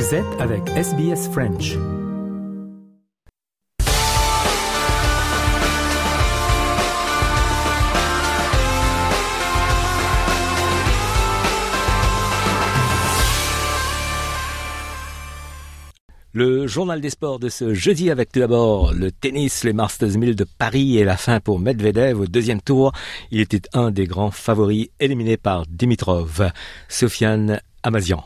Vous avec SBS French. Le journal des sports de ce jeudi avec tout d'abord le tennis, les Masters 1000 de Paris et la fin pour Medvedev au deuxième tour. Il était un des grands favoris éliminé par Dimitrov. Sofiane Amazian.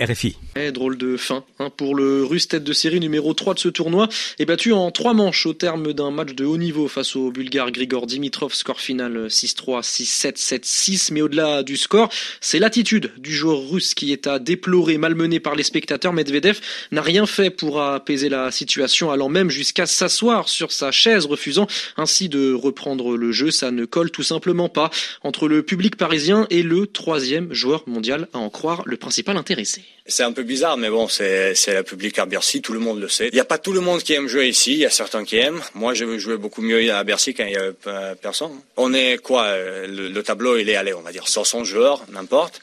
RFI. Drôle de fin hein, pour le russe tête de série numéro 3 de ce tournoi est battu en trois manches au terme d'un match de haut niveau face au bulgare Grigor Dimitrov, score final 6-3, 6-7, 7-6. Mais au-delà du score, c'est l'attitude du joueur russe qui est à déplorer, malmené par les spectateurs. Medvedev n'a rien fait pour apaiser la situation, allant même jusqu'à s'asseoir sur sa chaise, refusant ainsi de reprendre le jeu. Ça ne colle tout simplement pas entre le public parisien et le troisième joueur mondial, à en croire le principal intéressé. C'est un peu bizarre, mais bon, c'est la public à Bercy, tout le monde le sait. Il n'y a pas tout le monde qui aime jouer ici, il y a certains qui aiment. Moi, je veux jouer beaucoup mieux à Bercy quand il y a personne. On est quoi euh, le, tableau, il est allé, on va dire 100 joueurs, n'importe.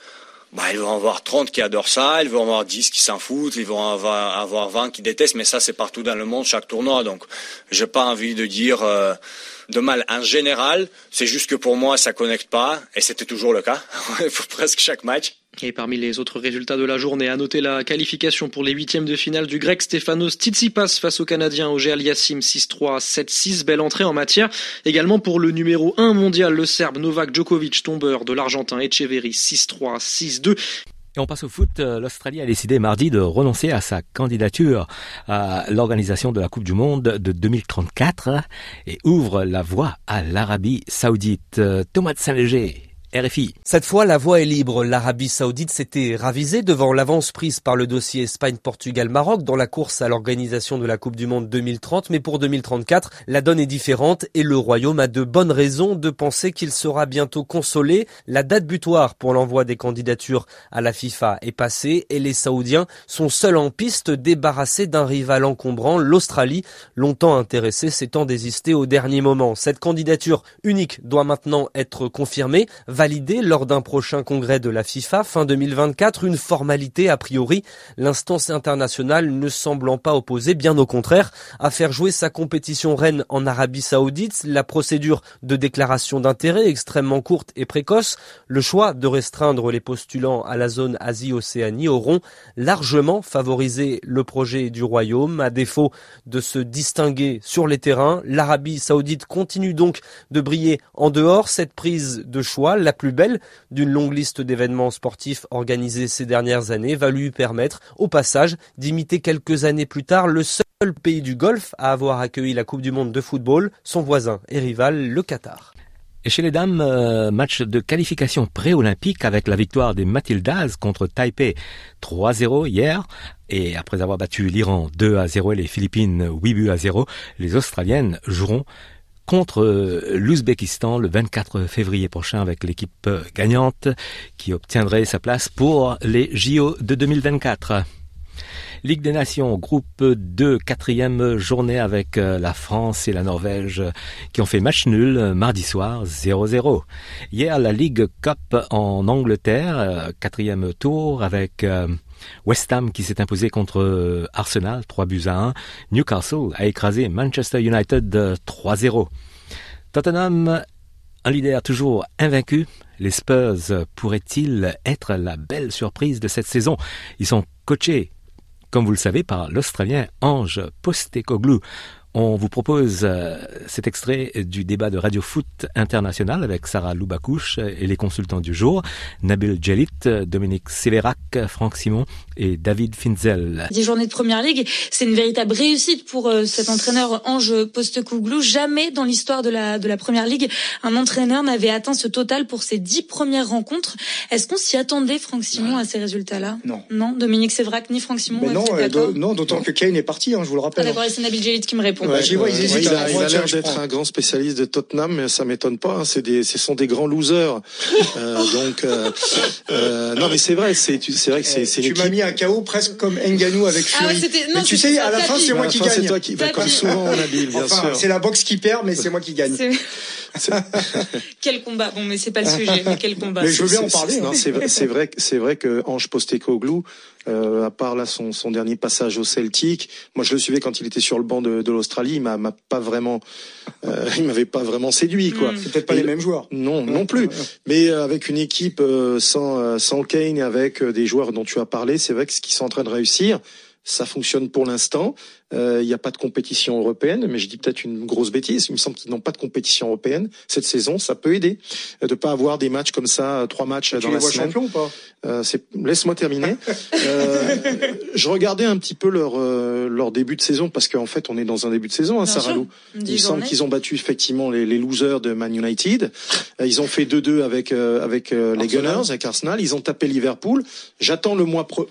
Bah, ils vont avoir 30 qui adorent ça, ils vont avoir 10 qui s'en foutent, ils vont avoir, avoir 20 qui détestent, mais ça, c'est partout dans le monde, chaque tournoi. Donc, j'ai pas envie de dire euh, de mal en général. C'est juste que pour moi, ça connecte pas, et c'était toujours le cas pour presque chaque match. Et parmi les autres résultats de la journée, à noter la qualification pour les huitièmes de finale du grec Stefanos Tsitsipas face au Canadien Auger Aliassim 6-3, 7-6. Belle entrée en matière. Également pour le numéro 1 mondial, le Serbe Novak Djokovic, tombeur de l'Argentin Echeverry 6-3, 6-2. Et on passe au foot. L'Australie a décidé mardi de renoncer à sa candidature à l'organisation de la Coupe du Monde de 2034 et ouvre la voie à l'Arabie Saoudite. Thomas de Saint-Léger Cette fois, la voie est libre. L'Arabie Saoudite s'était ravisée devant l'avance prise par le dossier Espagne-Portugal-Maroc dans la course à l'organisation de la Coupe du Monde 2030. Mais pour 2034, la donne est différente et le Royaume a de bonnes raisons de penser qu'il sera bientôt consolé. La date butoir pour l'envoi des candidatures à la FIFA est passée et les Saoudiens sont seuls en piste débarrassés d'un rival encombrant, l'Australie, longtemps intéressée s'étant désistée au dernier moment. Cette candidature unique doit maintenant être confirmée validé lors d'un prochain congrès de la FIFA fin 2024, une formalité a priori, l'instance internationale ne semblant pas opposer, bien au contraire, à faire jouer sa compétition reine en Arabie Saoudite, la procédure de déclaration d'intérêt extrêmement courte et précoce, le choix de restreindre les postulants à la zone Asie-Océanie auront largement favorisé le projet du Royaume. À défaut de se distinguer sur les terrains, l'Arabie Saoudite continue donc de briller en dehors. Cette prise de choix, la plus belle d'une longue liste d'événements sportifs organisés ces dernières années va lui permettre, au passage, d'imiter quelques années plus tard le seul pays du Golfe à avoir accueilli la Coupe du Monde de football, son voisin et rival, le Qatar. Et chez les dames, euh, match de qualification pré-olympique avec la victoire des Matildas contre Taipei 3-0 hier. Et après avoir battu l'Iran 2 à 0 et les Philippines 8 buts à 0, les Australiennes joueront contre euh, l'Ouzbékistan le 24 février prochain avec l'équipe gagnante qui obtiendrait sa place pour les JO de 2024. Ligue des Nations, groupe 2, quatrième journée avec euh, la France et la Norvège qui ont fait match nul euh, mardi soir 0-0. Hier, la Ligue Cup en Angleterre, quatrième tour avec West Ham qui s'est imposé contre euh, Arsenal 3 buts à 1. Newcastle a écrasé Manchester United 3-0. Tottenham, un leader toujours invaincu. Les Spurs pourraient-ils être la belle surprise de cette saison? Ils sont coachés, comme vous le savez, par l'Australien Ange Postecoglou. On vous propose euh, cet extrait du débat de Radio Foot International avec Sarah Loubacouche et les consultants du jour, Nabil Djelit, Dominique Sévérac, Franck Simon et David Finzel. Dix journées de Première Ligue, c'est une véritable réussite pour euh, cet entraîneur Ange Postecouglou. Jamais dans l'histoire de la, de la Première Ligue, un entraîneur n'avait atteint ce total pour ses dix premières rencontres. Est-ce qu'on s'y attendait, Franck Simon, à ces résultats-là? Non. Non, Dominique Sévérac ni Franck Simon. non, euh, non, d'autant que Kane est parti, hein, je vous le rappelle. Ah, D'accord, c'est Nabil Djelit qui me répond. Il, a, l'air d'être un grand spécialiste de Tottenham, mais ça m'étonne pas. Hein. c'est des, ce sont des grands losers. euh, donc, euh, euh, non, mais c'est vrai, c'est, c'est vrai que c'est. Tu m'as mis à KO presque comme Nganou avec ah Fury. Ah mais tu sais, à la fin, c'est moi qui gagne. C'est toi qui, comme souvent, Nabil, bien sûr. C'est la boxe qui perd, mais c'est moi qui gagne. quel combat Bon, mais c'est pas le sujet. Mais quel combat Mais je veux bien en parler. Hein. C'est vrai, c'est vrai, c'est vrai que Ange Postecoglou, euh, à part là son, son dernier passage au Celtic, moi je le suivais quand il était sur le banc de, de l'Australie, il m'a pas vraiment, euh, il m'avait pas vraiment séduit quoi. C'est peut-être pas les mêmes joueurs. Non, non plus. Mais euh, avec une équipe sans sans Kane et avec des joueurs dont tu as parlé, c'est vrai que ce qu'ils sont en train de réussir, ça fonctionne pour l'instant. Euh, il n'y a pas de compétition européenne, mais je dis peut-être une grosse bêtise. Il me semble qu'ils n'ont pas de compétition européenne cette saison. Ça peut aider de pas avoir des matchs comme ça, trois matchs tu dans la semaine. champion ou pas? Euh, Laisse-moi terminer. euh, je regardais un petit peu leur euh, leur début de saison parce qu'en fait on est dans un début de saison hein, Saralou. Il me semble qu'ils ont battu effectivement les, les, losers de Man United. Euh, ils ont fait 2-2 avec avec les Gunners, avec Arsenal. Ils ont tapé Liverpool. J'attends le mois pro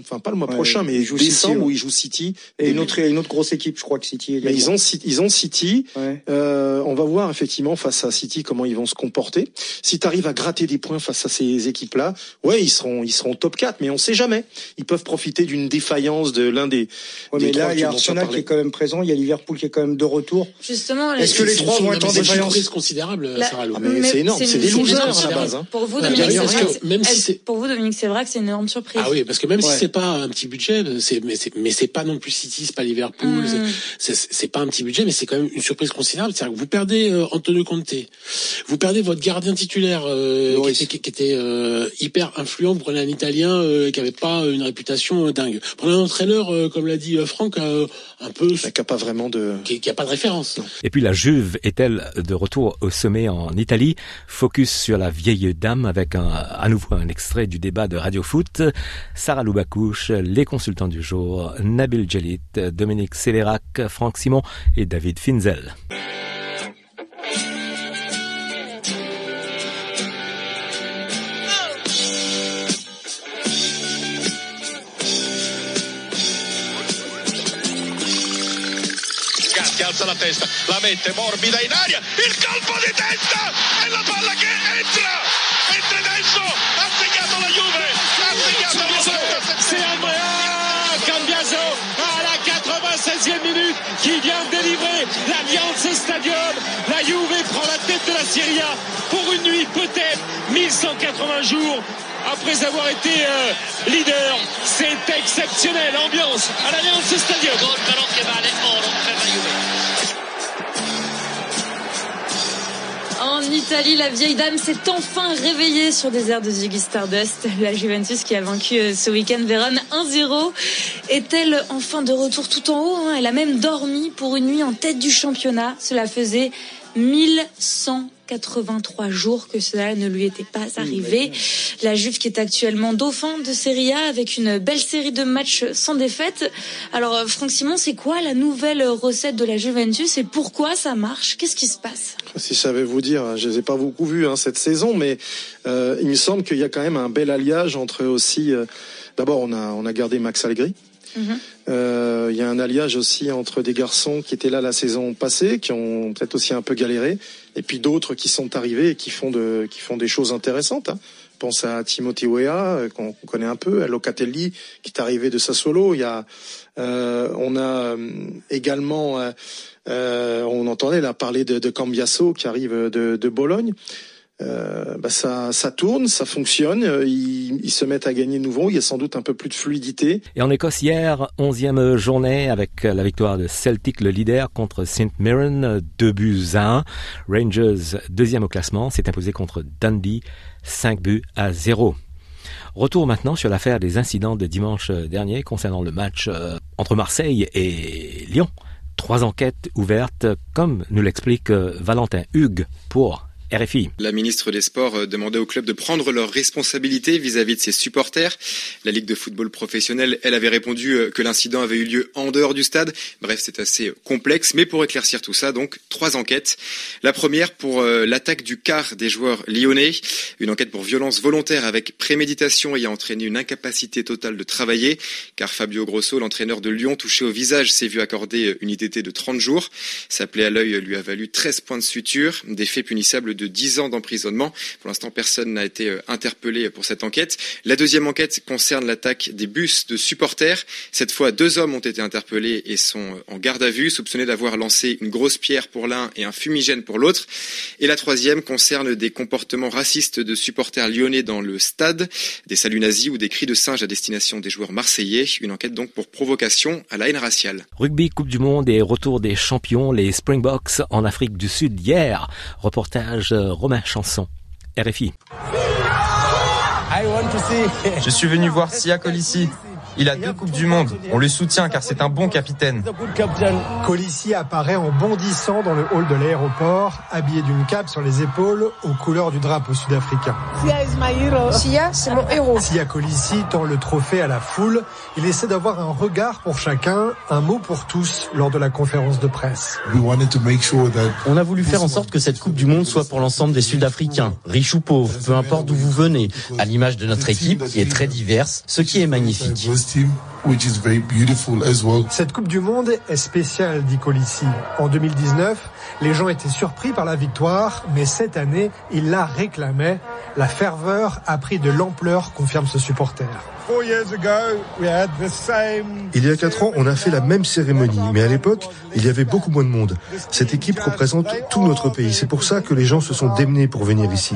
enfin pas le mois prochain, mais joue décembre City, où ils jouent City et une autre une autre grosse équipe, je crois que City. Mais ils ont ils ont City. Ouais. Euh, on va voir effectivement face à City comment ils vont se comporter. Si tu arrives à gratter des points face à ces équipes-là, ouais, ils seront ils seront top 4, mais on sait jamais. Ils peuvent profiter d'une défaillance de l'un des. Ouais, des mais là, il y a Arsenal qui est quand même présent, il y a Liverpool qui est quand même de retour. Justement, est-ce que les trois vont être en défaillance C'est considérable, la... Sarah ah, mais, c'est énorme, c'est des losers à la base. Hein. Pour vous, Dominique, c'est vrai. Pour vous, Dominique, c'est vrai que c'est une énorme surprise. Ah oui, parce que même si c'est pas un petit budget, c'est mais c'est mais c'est pas non plus City, c'est pas Liverpool, mm. c'est pas un petit budget, mais c'est quand même une surprise considérable. C'est-à-dire que vous perdez euh, Antonio Conte, vous perdez votre gardien titulaire euh, qui était, qui était euh, hyper influent. Vous prenez un Italien euh, qui avait pas une réputation euh, dingue. Vous prenez un entraîneur, comme l'a dit Franck, un peu qui a pas vraiment de qui, qui a pas de référence. Et puis la Juve est-elle de retour au sommet en Italie? Focus sur la vieille dame avec un, à nouveau un extrait du débat de Radio Foot. Sarah Loubacouche, les consultants du jour, Nabil Jalit, Dominique Sévérac, Franck Simon et David Finzel. alza la testa, la mette morbida in aria, il colpo di testa e la palla che entra qui vient délivrer l'Alliance Stadium. La Juve prend la tête de la Serie A pour une nuit peut-être 1180 jours après avoir été euh, leader. C'est exceptionnel, ambiance à l'Alliance Stadium. En Italie, la vieille dame s'est enfin réveillée sur des airs de Ziggy Stardust. La Juventus qui a vaincu euh, ce week-end Vérone 1-0 est-elle enfin de retour tout en haut hein Elle a même dormi pour une nuit en tête du championnat. Cela faisait 1183 jours que cela ne lui était pas arrivé. La Juve qui est actuellement dauphin de Serie A avec une belle série de matchs sans défaite. Alors euh, Franck Simon, c'est quoi la nouvelle recette de la Juventus et pourquoi ça marche? Qu'est-ce qui se passe? Si je savais vous dire, je les ai pas beaucoup vus hein, cette saison, mais euh, il me semble qu'il y a quand même un bel alliage entre aussi. Euh, D'abord, on a on a gardé Max Allegri. Il euh, y a un alliage aussi entre des garçons qui étaient là la saison passée, qui ont peut-être aussi un peu galéré, et puis d'autres qui sont arrivés et qui font de, qui font des choses intéressantes. Hein. Pense à Timothy Weah, euh, qu'on connaît un peu, à Locatelli, qui est arrivé de Sassuolo. Il y a, euh, on a également, on entendait là parler de, de Cambiasso qui arrive de Bologne. Euh, bah ça, ça tourne, ça fonctionne, ils, ils, se mettent à gagner nouveau, il y a sans doute un peu plus de fluidité. Et en Écosse hier, onzième journée avec la victoire de Celtic, le leader, contre St Mirren, 2 buts à 1. Rangers, deuxième au classement, s'est imposé contre Dundee, 5 buts à 0. Retour maintenant sur l'affaire des incidents de dimanche dernier concernant le match entre Marseille et Lyon. Trois enquêtes ouvertes, comme nous l'explique Valentin Hugues pour La ministre des Sports demandait au club de prendre leurs responsabilités vis-à-vis de ses supporters. La Ligue de football professionnel, elle avait répondu que l'incident avait eu lieu en dehors du stade. Bref, c'est assez complexe, mais pour éclaircir tout ça, donc trois enquêtes. La première pour l'attaque du quart des joueurs lyonnais, une enquête pour violence volontaire avec préméditation ayant entraîné une incapacité totale de travailler, car Fabio Grosso, l'entraîneur de Lyon, touché au visage, s'est vu accorder une ITT de 30 jours. Sa plaie à l'œil lui a valu 13 points de suture, des faits punissables de 10 ans d'emprisonnement. Pour l'instant, personne n'a été interpellé pour cette enquête. La deuxième enquête concerne l'attaque des bus de supporters. Cette fois, deux hommes ont été interpellés et sont en garde à vue, soupçonnés d'avoir lancé une grosse pierre pour l'un et un fumigène pour l'autre. Et la troisième concerne des comportements racistes de supporters lyonnais dans le stade, des saluts nazis ou des cris de singe à destination des joueurs marseillais. Une enquête donc pour provocation à la haine raciale. Rugby, Coupe du Monde et retour des champions, les Springboks en Afrique du Sud hier. Reportage Romain Chanson, RFI. Je suis venu voir Sia Colissi. Il a deux Coupes du Monde. On le soutient car c'est un bon capitaine. Colissi apparaît en bondissant dans le hall de l'aéroport, habillé d'une cape sur les épaules aux couleurs du drapeau sud-africain. Sia, c'est mon héros. Sia Colissi tend le trophée à la foule. Il essaie d'avoir un regard pour chacun, un mot pour tous lors de la conférence de presse. On a voulu faire en sorte que cette Coupe du Monde soit pour l'ensemble des Sud-Africains, riches ou pauvres, peu importe d'où vous venez, à l'image de notre équipe qui est très diverse, ce qui est magnifique. Cette Coupe du Monde est spéciale, dit Colissi. En 2019, les gens étaient surpris par la victoire, mais cette année, ils la réclamaient. La ferveur a pris de l'ampleur, confirme ce supporter. Il y a quatre ans, on a fait la même cérémonie, mais à l'époque, il y avait beaucoup moins de monde. Cette équipe représente tout notre pays. C'est pour ça que les gens se sont démenés pour venir ici.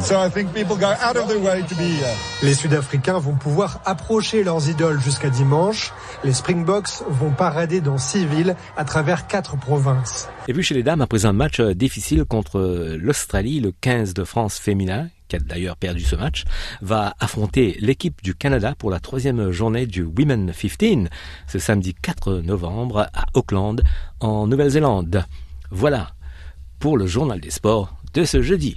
Les Sud-Africains vont pouvoir approcher leurs idoles jusqu'à dimanche. Les Springboks vont parader dans six villes à travers quatre provinces. Et puis chez les dames, après un match difficile contre l'Australie, le 15 de France féminin, qui a d'ailleurs perdu ce match, va affronter l'équipe du Canada pour la troisième journée du Women 15, ce samedi 4 novembre à Auckland, en Nouvelle-Zélande. Voilà pour le journal des sports de ce jeudi.